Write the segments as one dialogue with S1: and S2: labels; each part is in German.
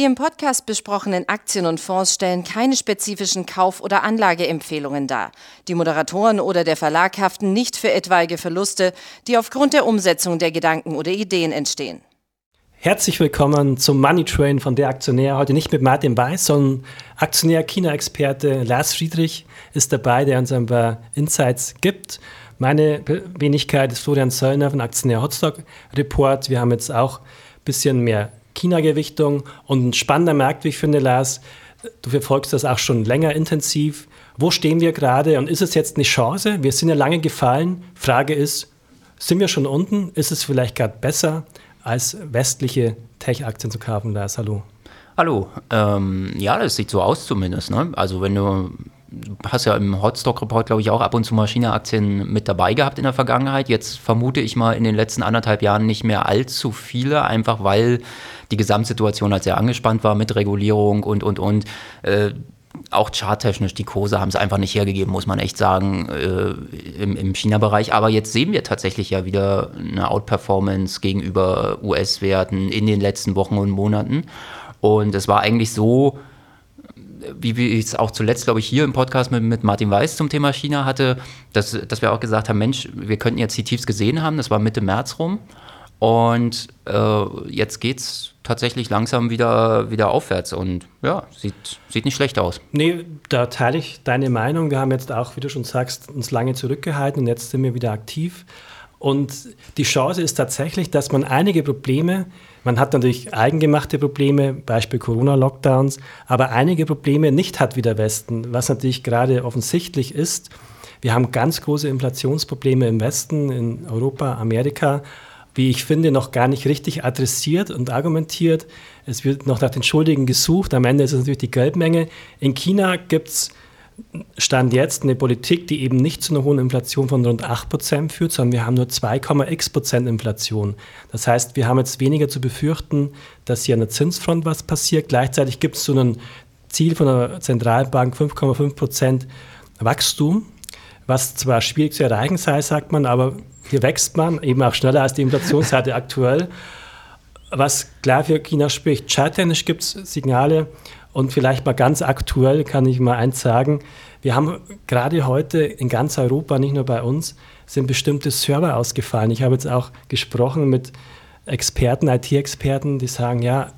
S1: Die im Podcast besprochenen Aktien und Fonds stellen keine spezifischen Kauf- oder Anlageempfehlungen dar. Die Moderatoren oder der Verlag haften nicht für etwaige Verluste, die aufgrund der Umsetzung der Gedanken oder Ideen entstehen.
S2: Herzlich willkommen zum Money Train von der Aktionär. Heute nicht mit Martin Weiß, sondern Aktionär China-Experte Lars Friedrich ist dabei, der uns ein paar Insights gibt. Meine Wenigkeit ist Florian Söllner von Aktionär Hotstock Report. Wir haben jetzt auch ein bisschen mehr China-Gewichtung und ein spannender Markt, wie ich finde, Lars. Du verfolgst das auch schon länger intensiv. Wo stehen wir gerade und ist es jetzt eine Chance? Wir sind ja lange gefallen. Frage ist, sind wir schon unten? Ist es vielleicht gerade besser, als westliche Tech-Aktien zu kaufen, Lars? Hallo.
S3: Hallo. Ähm, ja, das sieht so aus zumindest. Ne? Also wenn du du hast ja im Hotstock-Report, glaube ich, auch ab und zu Maschine-Aktien mit dabei gehabt in der Vergangenheit. Jetzt vermute ich mal in den letzten anderthalb Jahren nicht mehr allzu viele, einfach weil die Gesamtsituation halt sehr angespannt war mit Regulierung und, und, und. Äh, auch charttechnisch, die Kurse haben es einfach nicht hergegeben, muss man echt sagen, äh, im, im China-Bereich. Aber jetzt sehen wir tatsächlich ja wieder eine Outperformance gegenüber US-Werten in den letzten Wochen und Monaten. Und es war eigentlich so, wie wir es auch zuletzt, glaube ich, hier im Podcast mit, mit Martin Weiß zum Thema China hatte, dass, dass wir auch gesagt haben, Mensch, wir könnten jetzt die Tiefs gesehen haben, das war Mitte März rum. Und äh, jetzt geht es tatsächlich langsam wieder, wieder aufwärts und ja, sieht, sieht nicht schlecht aus.
S2: Nee, da teile ich deine Meinung. Wir haben jetzt auch, wie du schon sagst, uns lange zurückgehalten und jetzt sind wir wieder aktiv. Und die Chance ist tatsächlich, dass man einige Probleme, man hat natürlich eigengemachte Probleme, Beispiel Corona-Lockdowns, aber einige Probleme nicht hat wie der Westen, was natürlich gerade offensichtlich ist. Wir haben ganz große Inflationsprobleme im Westen, in Europa, Amerika, wie ich finde, noch gar nicht richtig adressiert und argumentiert. Es wird noch nach den Schuldigen gesucht. Am Ende ist es natürlich die Geldmenge. In China gibt es Stand jetzt eine Politik, die eben nicht zu einer hohen Inflation von rund 8% führt, sondern wir haben nur 2,x Prozent Inflation. Das heißt, wir haben jetzt weniger zu befürchten, dass hier an der Zinsfront was passiert. Gleichzeitig gibt es so ein Ziel von der Zentralbank 5,5 Prozent Wachstum, was zwar schwierig zu erreichen sei, sagt man, aber hier wächst man eben auch schneller als die Inflationsrate aktuell. Was klar für China spricht. Charttechnisch gibt es Signale, und vielleicht mal ganz aktuell kann ich mal eins sagen. Wir haben gerade heute in ganz Europa, nicht nur bei uns, sind bestimmte Server ausgefallen. Ich habe jetzt auch gesprochen mit Experten, IT-Experten, die sagen, ja,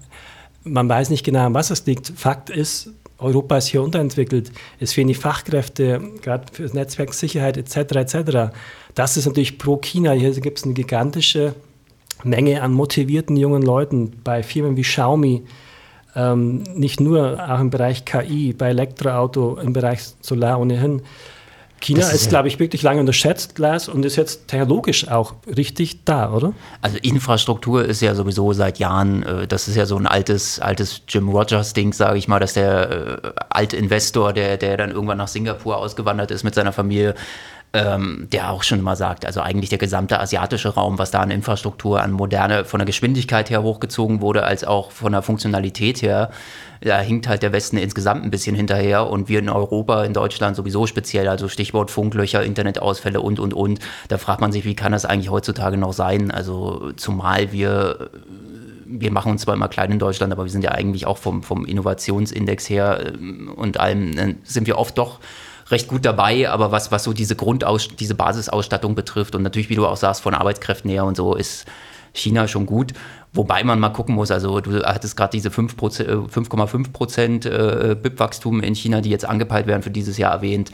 S2: man weiß nicht genau, an was es liegt. Fakt ist, Europa ist hier unterentwickelt. Es fehlen die Fachkräfte, gerade für Netzwerksicherheit etc. etc. Das ist natürlich pro China. Hier gibt es eine gigantische Menge an motivierten jungen Leuten bei Firmen wie Xiaomi, ähm, nicht nur auch im Bereich KI, bei Elektroauto, im Bereich Solar ohnehin. China ist, ist glaube ich, wirklich lange unterschätzt, Glas, und ist jetzt technologisch auch richtig da, oder?
S3: Also Infrastruktur ist ja sowieso seit Jahren, äh, das ist ja so ein altes, altes Jim Rogers-Ding, sage ich mal, dass der äh, alte Investor, der, der dann irgendwann nach Singapur ausgewandert ist mit seiner Familie, ähm, der auch schon immer sagt, also eigentlich der gesamte asiatische Raum, was da an Infrastruktur, an Moderne, von der Geschwindigkeit her hochgezogen wurde, als auch von der Funktionalität her, da hinkt halt der Westen insgesamt ein bisschen hinterher und wir in Europa, in Deutschland sowieso speziell, also Stichwort Funklöcher, Internetausfälle und, und, und. Da fragt man sich, wie kann das eigentlich heutzutage noch sein? Also zumal wir wir machen uns zwar immer klein in Deutschland, aber wir sind ja eigentlich auch vom, vom Innovationsindex her ähm, und allem, äh, sind wir oft doch recht gut dabei, aber was, was so diese Grundaus diese Basisausstattung betrifft und natürlich, wie du auch sagst, von Arbeitskräften her und so, ist China schon gut. Wobei man mal gucken muss, also du hattest gerade diese 5,5 Prozent äh, BIP-Wachstum in China, die jetzt angepeilt werden für dieses Jahr erwähnt.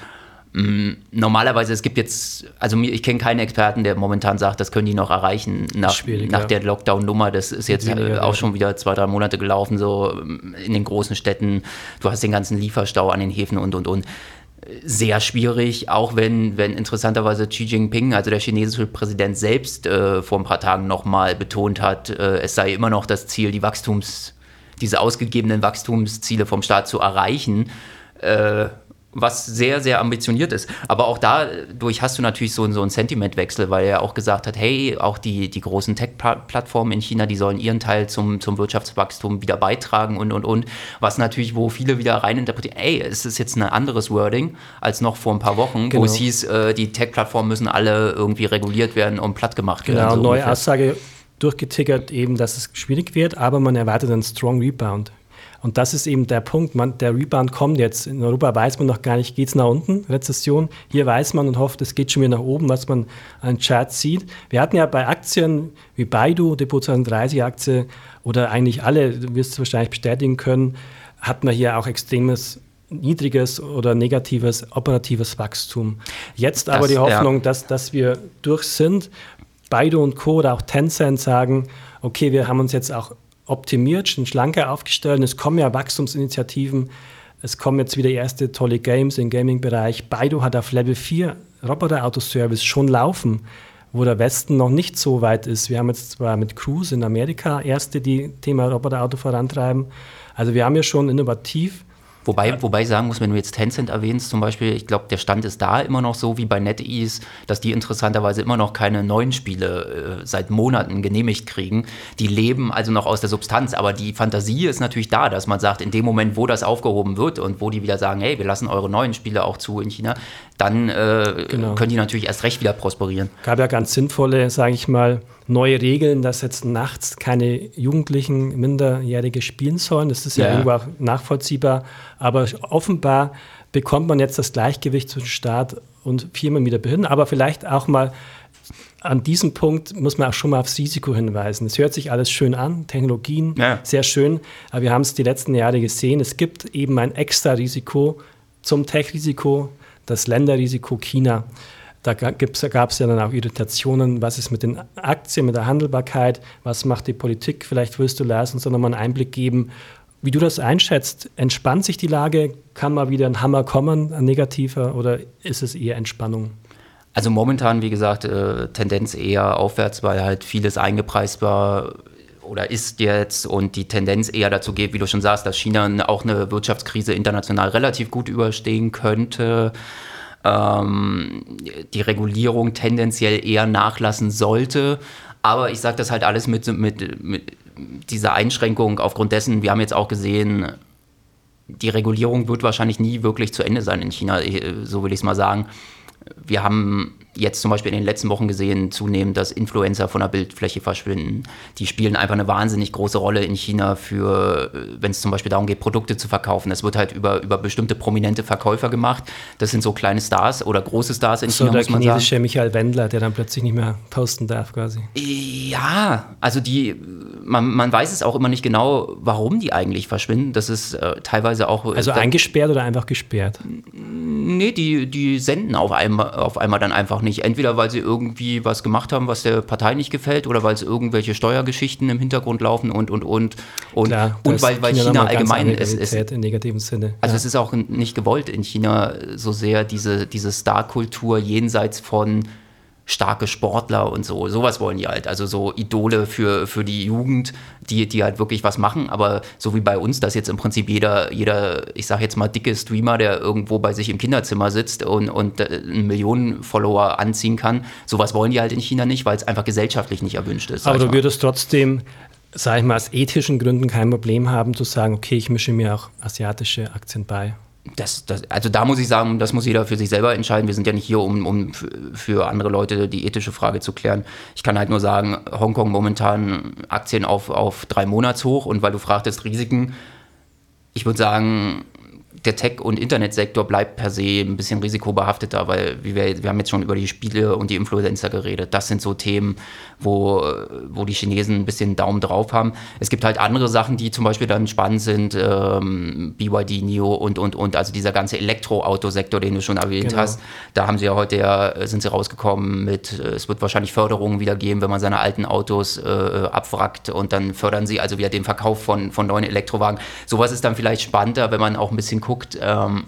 S3: Mm, normalerweise, es gibt jetzt, also ich kenne keinen Experten, der momentan sagt, das können die noch erreichen nach, nach der Lockdown-Nummer. Das ist jetzt äh, auch schon wieder zwei, drei Monate gelaufen, so mm, in den großen Städten. Du hast den ganzen Lieferstau an den Häfen und, und, und sehr schwierig, auch wenn, wenn interessanterweise Xi Jinping, also der chinesische Präsident selbst, äh, vor ein paar Tagen nochmal betont hat, äh, es sei immer noch das Ziel, die Wachstums, diese ausgegebenen Wachstumsziele vom Staat zu erreichen. Äh, was sehr, sehr ambitioniert ist. Aber auch dadurch hast du natürlich so, so einen Sentimentwechsel, weil er auch gesagt hat, hey, auch die, die großen Tech-Plattformen in China, die sollen ihren Teil zum, zum Wirtschaftswachstum wieder beitragen und, und, und. Was natürlich, wo viele wieder reininterpretieren, ey, es ist jetzt ein anderes Wording als noch vor ein paar Wochen, genau. wo es hieß, äh, die Tech-Plattformen müssen alle irgendwie reguliert werden und platt gemacht
S2: werden. Genau,
S3: so
S2: neue ungefähr. Aussage durchgetickert eben, dass es schwierig wird, aber man erwartet einen Strong Rebound. Und das ist eben der Punkt. Man, der Rebound kommt jetzt. In Europa weiß man noch gar nicht, geht es nach unten, Rezession. Hier weiß man und hofft, es geht schon wieder nach oben, was man an Charts sieht. Wir hatten ja bei Aktien wie Baidu, Depot 2030 Aktie oder eigentlich alle, du wirst es wahrscheinlich bestätigen können, hatten wir hier auch extremes niedriges oder negatives operatives Wachstum. Jetzt aber das, die Hoffnung, ja. dass, dass wir durch sind. Baidu und Co. oder auch Tencent sagen, okay, wir haben uns jetzt auch optimiert, schon schlanker aufgestellt. Es kommen ja Wachstumsinitiativen. Es kommen jetzt wieder erste tolle Games im Gaming-Bereich. Baidu hat auf Level 4 Roboter-Auto-Service schon laufen, wo der Westen noch nicht so weit ist. Wir haben jetzt zwar mit Cruise in Amerika erste, die Thema Roboter-Auto vorantreiben. Also wir haben ja schon innovativ
S3: Wobei, wobei ich sagen muss, wenn du jetzt Tencent erwähnst zum Beispiel, ich glaube, der Stand ist da immer noch so wie bei NetEase, dass die interessanterweise immer noch keine neuen Spiele äh, seit Monaten genehmigt kriegen. Die leben also noch aus der Substanz, aber die Fantasie ist natürlich da, dass man sagt, in dem Moment, wo das aufgehoben wird und wo die wieder sagen, hey, wir lassen eure neuen Spiele auch zu in China, dann äh, genau. können die natürlich erst recht wieder prosperieren.
S2: Gab ja ganz sinnvolle, sage ich mal, neue Regeln, dass jetzt nachts keine Jugendlichen, Minderjährige spielen sollen. Das ist ja, ja irgendwo auch nachvollziehbar. Aber offenbar bekommt man jetzt das Gleichgewicht zwischen Staat und Firmen wieder behindern. Aber vielleicht auch mal an diesem Punkt muss man auch schon mal aufs Risiko hinweisen. Es hört sich alles schön an, Technologien, ja. sehr schön, aber wir haben es die letzten Jahre gesehen. Es gibt eben ein extra Risiko zum Tech-Risiko, das Länderrisiko China. Da gab es ja dann auch Irritationen, was ist mit den Aktien, mit der Handelbarkeit, was macht die Politik, vielleicht willst du lassen uns da nochmal einen Einblick geben, wie du das einschätzt. Entspannt sich die Lage, kann mal wieder ein Hammer kommen, ein negativer, oder ist es eher Entspannung?
S3: Also momentan, wie gesagt, äh, Tendenz eher aufwärts, weil halt vieles eingepreist war oder ist jetzt und die Tendenz eher dazu geht, wie du schon sagst, dass China auch eine Wirtschaftskrise international relativ gut überstehen könnte ähm, die Regulierung tendenziell eher nachlassen sollte. Aber ich sage das halt alles mit, mit, mit dieser Einschränkung aufgrund dessen, wir haben jetzt auch gesehen, die Regulierung wird wahrscheinlich nie wirklich zu Ende sein in China, so will ich es mal sagen. Wir haben jetzt zum Beispiel in den letzten Wochen gesehen, zunehmend, dass Influencer von der Bildfläche verschwinden. Die spielen einfach eine wahnsinnig große Rolle in China für, wenn es zum Beispiel darum geht, Produkte zu verkaufen. Das wird halt über, über bestimmte prominente Verkäufer gemacht. Das sind so kleine Stars oder große Stars in so China,
S2: muss man der chinesische Michael Wendler, der dann plötzlich nicht mehr posten darf quasi.
S3: Ja, also die, man, man weiß es auch immer nicht genau, warum die eigentlich verschwinden. Das ist äh, teilweise auch...
S2: Also eingesperrt oder einfach gesperrt?
S3: Nee, die, die senden auf einmal, auf einmal dann einfach nicht nicht. Entweder weil sie irgendwie was gemacht haben, was der Partei nicht gefällt, oder weil es irgendwelche Steuergeschichten im Hintergrund laufen und und und und
S2: Klar,
S3: und weil, weil China, China allgemein
S2: ist, ist im negativen Sinne.
S3: Also ja. es ist auch nicht gewollt in China so sehr diese diese Star-Kultur jenseits von starke Sportler und so. Sowas wollen die halt. Also so Idole für, für die Jugend, die, die halt wirklich was machen. Aber so wie bei uns, dass jetzt im Prinzip jeder, jeder, ich sag jetzt mal, dicke Streamer, der irgendwo bei sich im Kinderzimmer sitzt und, und äh, einen Millionen Follower anziehen kann, sowas wollen die halt in China nicht, weil es einfach gesellschaftlich nicht erwünscht ist.
S2: Aber du würdest trotzdem sage ich mal, aus ethischen Gründen kein Problem haben, zu sagen, okay, ich mische mir auch asiatische Aktien bei
S3: das, das, also da muss ich sagen, das muss jeder für sich selber entscheiden. Wir sind ja nicht hier, um, um für andere Leute die ethische Frage zu klären. Ich kann halt nur sagen, Hongkong momentan Aktien auf, auf drei Monats hoch und weil du fragtest Risiken, ich würde sagen, der Tech- und Internetsektor bleibt per se ein bisschen risikobehafteter, weil wir, wir haben jetzt schon über die Spiele und die Influencer geredet. Das sind so Themen, wo, wo die Chinesen ein bisschen Daumen drauf haben. Es gibt halt andere Sachen, die zum Beispiel dann spannend sind, ähm, BYD, NIO und, und, und, also dieser ganze Elektroautosektor, den du schon erwähnt genau. hast. Da haben sie ja heute ja, sind sie rausgekommen mit, äh, es wird wahrscheinlich Förderungen wieder geben, wenn man seine alten Autos äh, abwrackt und dann fördern sie also wieder den Verkauf von, von neuen Elektrowagen. Sowas ist dann vielleicht spannender, wenn man auch ein bisschen guckt, ähm,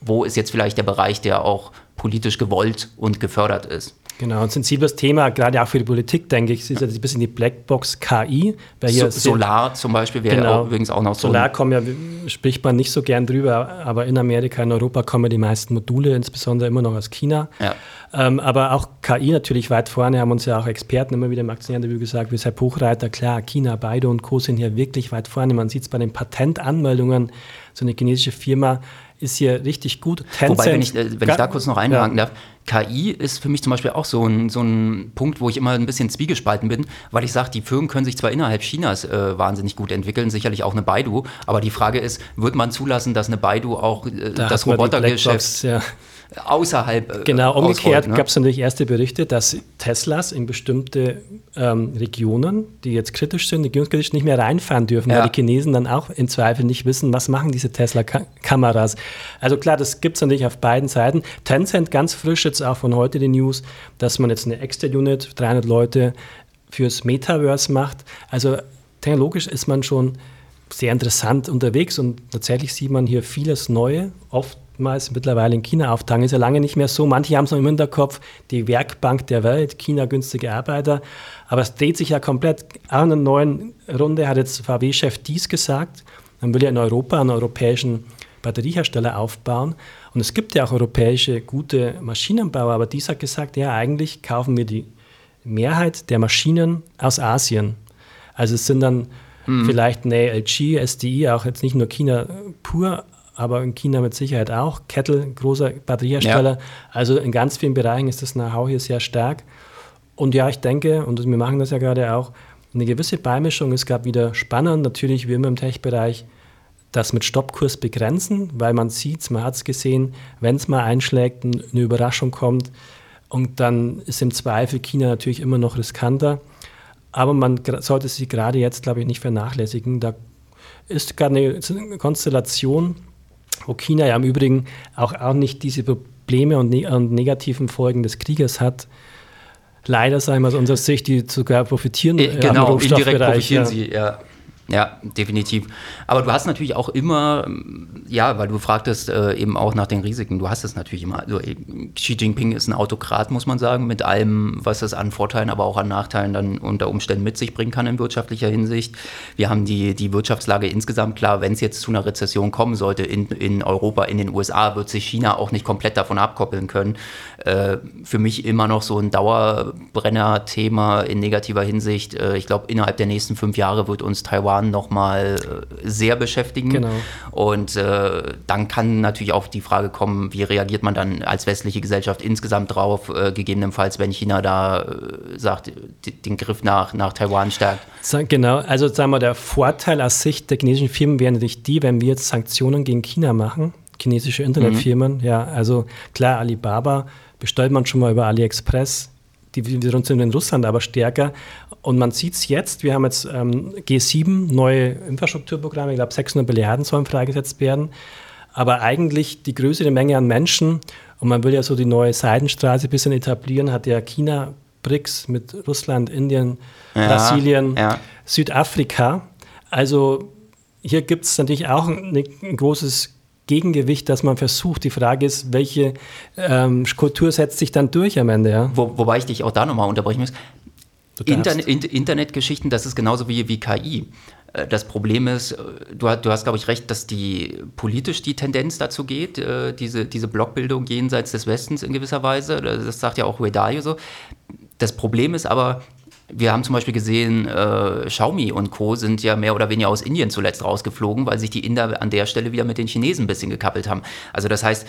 S3: wo ist jetzt vielleicht der Bereich, der auch politisch gewollt und gefördert ist.
S2: Genau, ein sensibles Thema, gerade auch für die Politik, denke ich, ist ja ein bisschen die Blackbox KI.
S3: So, Solar zum Beispiel wäre genau. auch, übrigens auch noch
S2: so. Solar kommen ja, spricht man nicht so gern drüber, aber in Amerika, in Europa kommen die meisten Module, insbesondere immer noch aus China. Ja. Ähm, aber auch KI natürlich weit vorne, haben uns ja auch Experten immer wieder im Aktieninterview gesagt, wie Herr Buchreiter, klar, China, beide und Co. sind hier wirklich weit vorne. Man sieht es bei den Patentanmeldungen, so eine chinesische Firma ist hier richtig gut.
S3: Tencent, Wobei, wenn ich, äh, wenn ich da kurz noch einhaken ja. darf, KI ist für mich zum Beispiel auch so ein, so ein Punkt, wo ich immer ein bisschen zwiegespalten bin, weil ich sage, die Firmen können sich zwar innerhalb Chinas äh, wahnsinnig gut entwickeln, sicherlich auch eine Baidu, aber die Frage ist, wird man zulassen, dass eine Baidu auch äh, da das Robotergeschäft ja außerhalb.
S2: Äh, genau, umgekehrt ne? gab es natürlich erste Berichte, dass Teslas in bestimmte ähm, Regionen, die jetzt kritisch sind, regierungskritisch, nicht mehr reinfahren dürfen, ja. weil die Chinesen dann auch im Zweifel nicht wissen, was machen diese Tesla-Kameras. Also klar, das gibt es natürlich auf beiden Seiten. Tencent ganz frisch jetzt auch von heute die News, dass man jetzt eine Extra-Unit, 300 Leute fürs Metaverse macht. Also technologisch ist man schon sehr interessant unterwegs und tatsächlich sieht man hier vieles Neue, oft oftmals mittlerweile in China auftauchen. Ist ja lange nicht mehr so. Manche haben es noch im Hinterkopf, die Werkbank der Welt, China günstige Arbeiter. Aber es dreht sich ja komplett. In einer neuen Runde hat jetzt VW-Chef dies gesagt. Man will ja in Europa einen europäischen Batteriehersteller aufbauen. Und es gibt ja auch europäische gute Maschinenbauer, aber dies hat gesagt, ja, eigentlich kaufen wir die Mehrheit der Maschinen aus Asien. Also es sind dann mhm. vielleicht eine LG, SDI, auch jetzt nicht nur China pur, aber in China mit Sicherheit auch. Kettle, großer Batteriehersteller. Ja. Also in ganz vielen Bereichen ist das Know-how hier sehr stark. Und ja, ich denke, und wir machen das ja gerade auch, eine gewisse Beimischung. Es gab wieder spannend, natürlich wie immer im Tech-Bereich, das mit Stoppkurs begrenzen, weil man sieht, man hat es gesehen, wenn es mal einschlägt, eine Überraschung kommt und dann ist im Zweifel China natürlich immer noch riskanter. Aber man sollte sie gerade jetzt, glaube ich, nicht vernachlässigen. Da ist gerade eine Konstellation, wo China ja im Übrigen auch, auch nicht diese Probleme und, ne und negativen Folgen des Krieges hat. Leider, sagen wir aus unserer Sicht, die sogar profitieren.
S3: Äh, genau, indirekt profitieren ja. sie, ja. Ja, definitiv. Aber du hast natürlich auch immer, ja, weil du fragtest äh, eben auch nach den Risiken, du hast es natürlich immer. Also Xi Jinping ist ein Autokrat, muss man sagen, mit allem, was es an Vorteilen, aber auch an Nachteilen dann unter Umständen mit sich bringen kann in wirtschaftlicher Hinsicht. Wir haben die, die Wirtschaftslage insgesamt klar, wenn es jetzt zu einer Rezession kommen sollte in, in Europa, in den USA, wird sich China auch nicht komplett davon abkoppeln können. Äh, für mich immer noch so ein Dauerbrenner-Thema in negativer Hinsicht. Äh, ich glaube, innerhalb der nächsten fünf Jahre wird uns Taiwan Jahren nochmal äh, sehr beschäftigen. Genau. Und äh, dann kann natürlich auch die Frage kommen, wie reagiert man dann als westliche Gesellschaft insgesamt drauf, äh, gegebenenfalls, wenn China da äh, sagt, den Griff nach, nach Taiwan stärkt.
S2: Genau, also sagen wir, der Vorteil aus Sicht der chinesischen Firmen wäre natürlich die, wenn wir jetzt Sanktionen gegen China machen, chinesische Internetfirmen, mhm. ja, also klar, Alibaba bestellt man schon mal über AliExpress, die wiederum sind in Russland aber stärker. Und man sieht es jetzt, wir haben jetzt ähm, G7, neue Infrastrukturprogramme, ich glaube 600 Milliarden sollen freigesetzt werden. Aber eigentlich die größere Menge an Menschen, und man will ja so die neue Seidenstraße ein bisschen etablieren, hat ja China, BRICS mit Russland, Indien, ja, Brasilien, ja. Südafrika. Also hier gibt es natürlich auch ein, ein großes Gegengewicht, dass man versucht. Die Frage ist, welche ähm, Kultur setzt sich dann durch am Ende? Ja?
S3: Wo, wobei ich dich auch da nochmal unterbrechen muss. Internet, Internetgeschichten, das ist genauso wie, wie KI. Äh, das Problem ist, äh, du, du hast, glaube ich, recht, dass die politisch die Tendenz dazu geht, äh, diese, diese Blockbildung jenseits des Westens in gewisser Weise. Das sagt ja auch Redaio so. Das Problem ist aber, wir haben zum Beispiel gesehen, äh, Xiaomi und Co. sind ja mehr oder weniger aus Indien zuletzt rausgeflogen, weil sich die Inder an der Stelle wieder mit den Chinesen ein bisschen gekappelt haben. Also das heißt,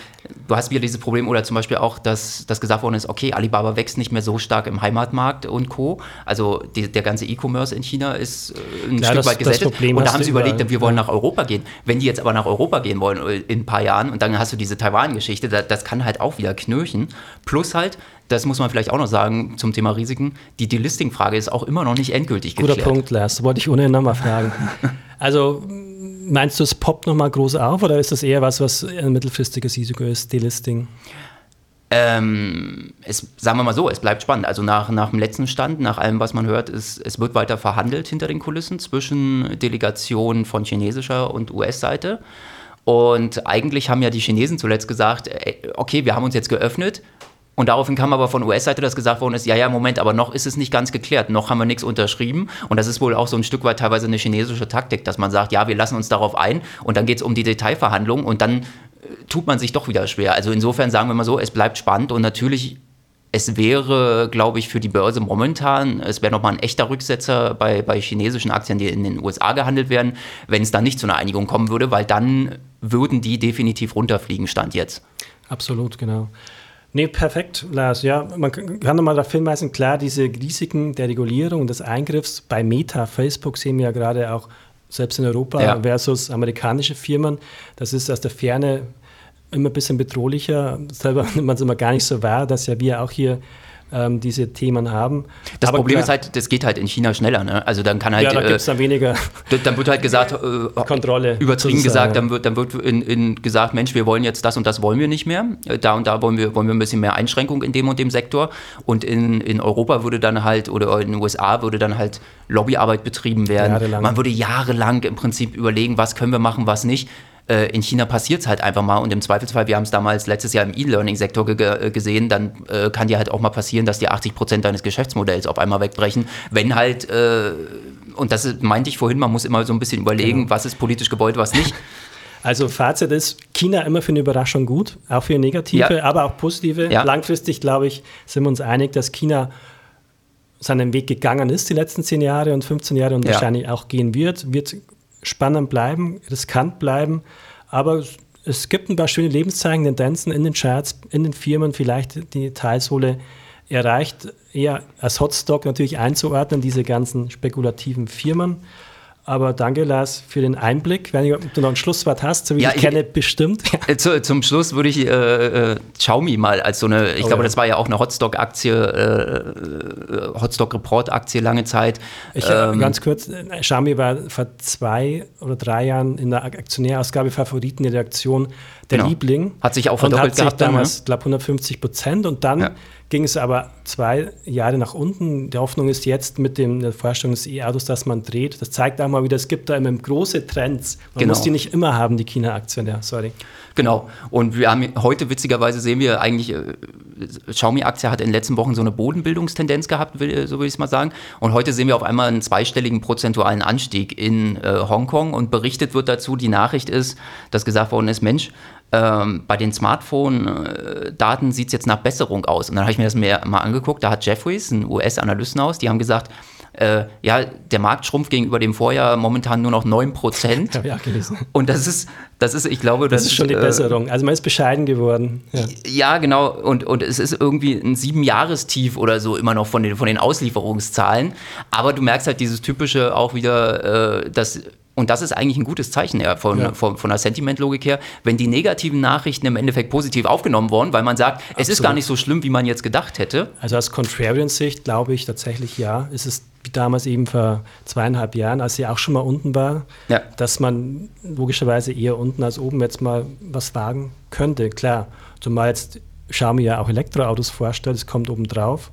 S3: du hast wieder dieses Problem oder zum Beispiel auch, dass, dass gesagt worden ist, okay, Alibaba wächst nicht mehr so stark im Heimatmarkt und Co. Also die, der ganze E-Commerce in China ist äh, ein Klar, Stück das, weit gesättigt. Und da haben sie überlegt, wir wollen nach Europa gehen. Wenn die jetzt aber nach Europa gehen wollen äh, in ein paar Jahren und dann hast du diese Taiwan-Geschichte, das, das kann halt auch wieder knirchen. Plus halt, das muss man vielleicht auch noch sagen zum Thema Risiken. Die Delisting-Frage ist auch immer noch nicht endgültig
S2: Guter geklärt. Guter Punkt, Lars. Wollte ich ohnehin nochmal fragen. also meinst du, es poppt nochmal groß auf oder ist das eher was, was ein mittelfristiges Risiko ist, Delisting?
S3: Ähm, es, sagen wir mal so, es bleibt spannend. Also nach, nach dem letzten Stand, nach allem, was man hört, ist, es wird weiter verhandelt hinter den Kulissen zwischen Delegationen von chinesischer und US-Seite. Und eigentlich haben ja die Chinesen zuletzt gesagt, äh, okay, wir haben uns jetzt geöffnet, und daraufhin kam aber von US-Seite, dass gesagt worden ist, ja, ja, Moment, aber noch ist es nicht ganz geklärt, noch haben wir nichts unterschrieben. Und das ist wohl auch so ein Stück weit teilweise eine chinesische Taktik, dass man sagt, ja, wir lassen uns darauf ein und dann geht es um die Detailverhandlungen und dann äh, tut man sich doch wieder schwer. Also insofern sagen wir mal so, es bleibt spannend und natürlich es wäre, glaube ich, für die Börse momentan, es wäre nochmal ein echter Rücksetzer bei, bei chinesischen Aktien, die in den USA gehandelt werden, wenn es da nicht zu einer Einigung kommen würde, weil dann würden die definitiv runterfliegen, Stand jetzt.
S2: Absolut, genau. Nee, perfekt, Lars. Ja, man kann nochmal darauf hinweisen, klar, diese Risiken der Regulierung und des Eingriffs bei Meta, Facebook sehen wir ja gerade auch selbst in Europa ja. versus amerikanische Firmen. Das ist aus der Ferne immer ein bisschen bedrohlicher. Selber nimmt man es immer gar nicht so wahr, dass ja wir auch hier ähm, diese Themen haben.
S3: Das Aber Problem klar, ist halt, das geht halt in China schneller. Ne? Also dann kann halt.
S2: Ja, da gibt es dann weniger.
S3: Dann wird halt gesagt, äh,
S2: Kontrolle.
S3: Übertrieben gesagt, dann wird, dann wird in, in gesagt, Mensch, wir wollen jetzt das und das wollen wir nicht mehr. Äh, da und da wollen wir, wollen wir ein bisschen mehr Einschränkung in dem und dem Sektor. Und in, in Europa würde dann halt, oder in den USA würde dann halt Lobbyarbeit betrieben werden. Jahrelang. Man würde jahrelang im Prinzip überlegen, was können wir machen, was nicht. Äh, in China passiert es halt einfach mal und im Zweifelsfall, wir haben es damals letztes Jahr im E-Learning-Sektor ge äh, gesehen, dann äh, kann dir halt auch mal passieren, dass dir 80 Prozent deines Geschäftsmodells auf einmal wegbrechen, wenn halt, äh, und das ist, meinte ich vorhin, man muss immer so ein bisschen überlegen, genau. was ist politisch gewollt, was nicht.
S2: Also Fazit ist, China immer für eine Überraschung gut, auch für negative, ja. aber auch positive. Ja. Langfristig, glaube ich, sind wir uns einig, dass China seinen Weg gegangen ist die letzten 10 Jahre und 15 Jahre und ja. wahrscheinlich auch gehen wird, wird spannend bleiben, riskant bleiben, aber es gibt ein paar schöne Lebenszeichen, Tendenzen in den Charts, in den Firmen, vielleicht die Teilsohle erreicht, eher als Hotstock natürlich einzuordnen, diese ganzen spekulativen Firmen. Aber danke, Lars, für den Einblick. Wenn du noch ein Schlusswort hast, so wie ja, ich, ich kenne, bestimmt.
S3: Äh, zu, zum Schluss würde ich äh, äh, Xiaomi mal als so eine, ich oh, glaube, ja. das war ja auch eine Hotstock-Aktie, äh, Hotstock-Report-Aktie lange Zeit.
S2: Ich, äh, ähm, ganz kurz, Xiaomi war vor zwei oder drei Jahren in der Aktionärausgabe Favoriten der genau. Liebling.
S3: Hat sich auch verdoppelt
S2: und hat sich damals, ne? glaube 150 Prozent und dann ja ging es aber zwei Jahre nach unten. Die Hoffnung ist jetzt mit dem, der Vorstellung des E-Autos, dass man dreht. Das zeigt auch mal wieder, es gibt da immer große Trends. Man genau. muss die nicht immer haben, die China-Aktien, ja, sorry.
S3: Genau. Und wir haben heute witzigerweise sehen wir eigentlich, äh, Xiaomi-Aktie hat in den letzten Wochen so eine Bodenbildungstendenz gehabt, will, so will ich es mal sagen. Und heute sehen wir auf einmal einen zweistelligen prozentualen Anstieg in äh, Hongkong und berichtet wird dazu, die Nachricht ist, dass gesagt worden ist, Mensch, ähm, bei den Smartphone-Daten sieht es jetzt nach Besserung aus. Und dann habe ich mir das mehr, mal angeguckt. Da hat Jeffries, ein US-Analystenhaus, die haben gesagt, äh, ja, der Markt schrumpft gegenüber dem Vorjahr momentan nur noch 9 Prozent.
S2: Habe ich auch gelesen.
S3: Und das ist, das ist, ich glaube,
S2: das, das ist schon die äh, Besserung. Also man ist bescheiden geworden.
S3: Ja, ja genau. Und, und es ist irgendwie ein Siebenjahrestief oder so immer noch von den, von den Auslieferungszahlen. Aber du merkst halt dieses typische auch wieder, äh, dass und das ist eigentlich ein gutes Zeichen ja, von, ja. von, von der Sentimentlogik her, wenn die negativen Nachrichten im Endeffekt positiv aufgenommen wurden, weil man sagt, Absolut. es ist gar nicht so schlimm, wie man jetzt gedacht hätte.
S2: Also aus Contrarian-Sicht glaube ich tatsächlich ja, ist es wie damals eben vor zweieinhalb Jahren, als sie auch schon mal unten war, ja. dass man logischerweise eher unten als oben jetzt mal was wagen könnte. Klar, zumal jetzt Xiaomi ja auch Elektroautos vorstellt, es kommt oben drauf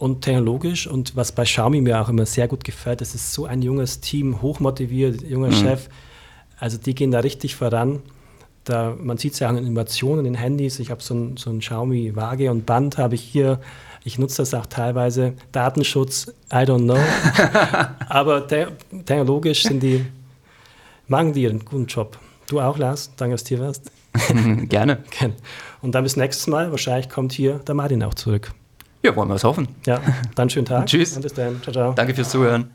S2: und technologisch. Und was bei Xiaomi mir auch immer sehr gut gefällt, das ist so ein junges Team, hochmotiviert, junger mhm. Chef. Also die gehen da richtig voran. Da, man sieht es ja auch in Innovationen in den Handys. Ich habe so ein, so ein Xiaomi Waage und Band habe ich hier. Ich nutze das auch teilweise. Datenschutz, I don't know. Aber te technologisch sind die, machen die einen guten Job. Du auch, Lars. Danke, dass du hier warst.
S3: Gerne.
S2: Und dann bis nächstes Mal. Wahrscheinlich kommt hier der Martin auch zurück.
S3: Ja, wollen wir es hoffen.
S2: Ja, dann schönen Tag.
S3: Tschüss.
S2: Und bis dann. Ciao, ciao.
S3: Danke fürs Zuhören.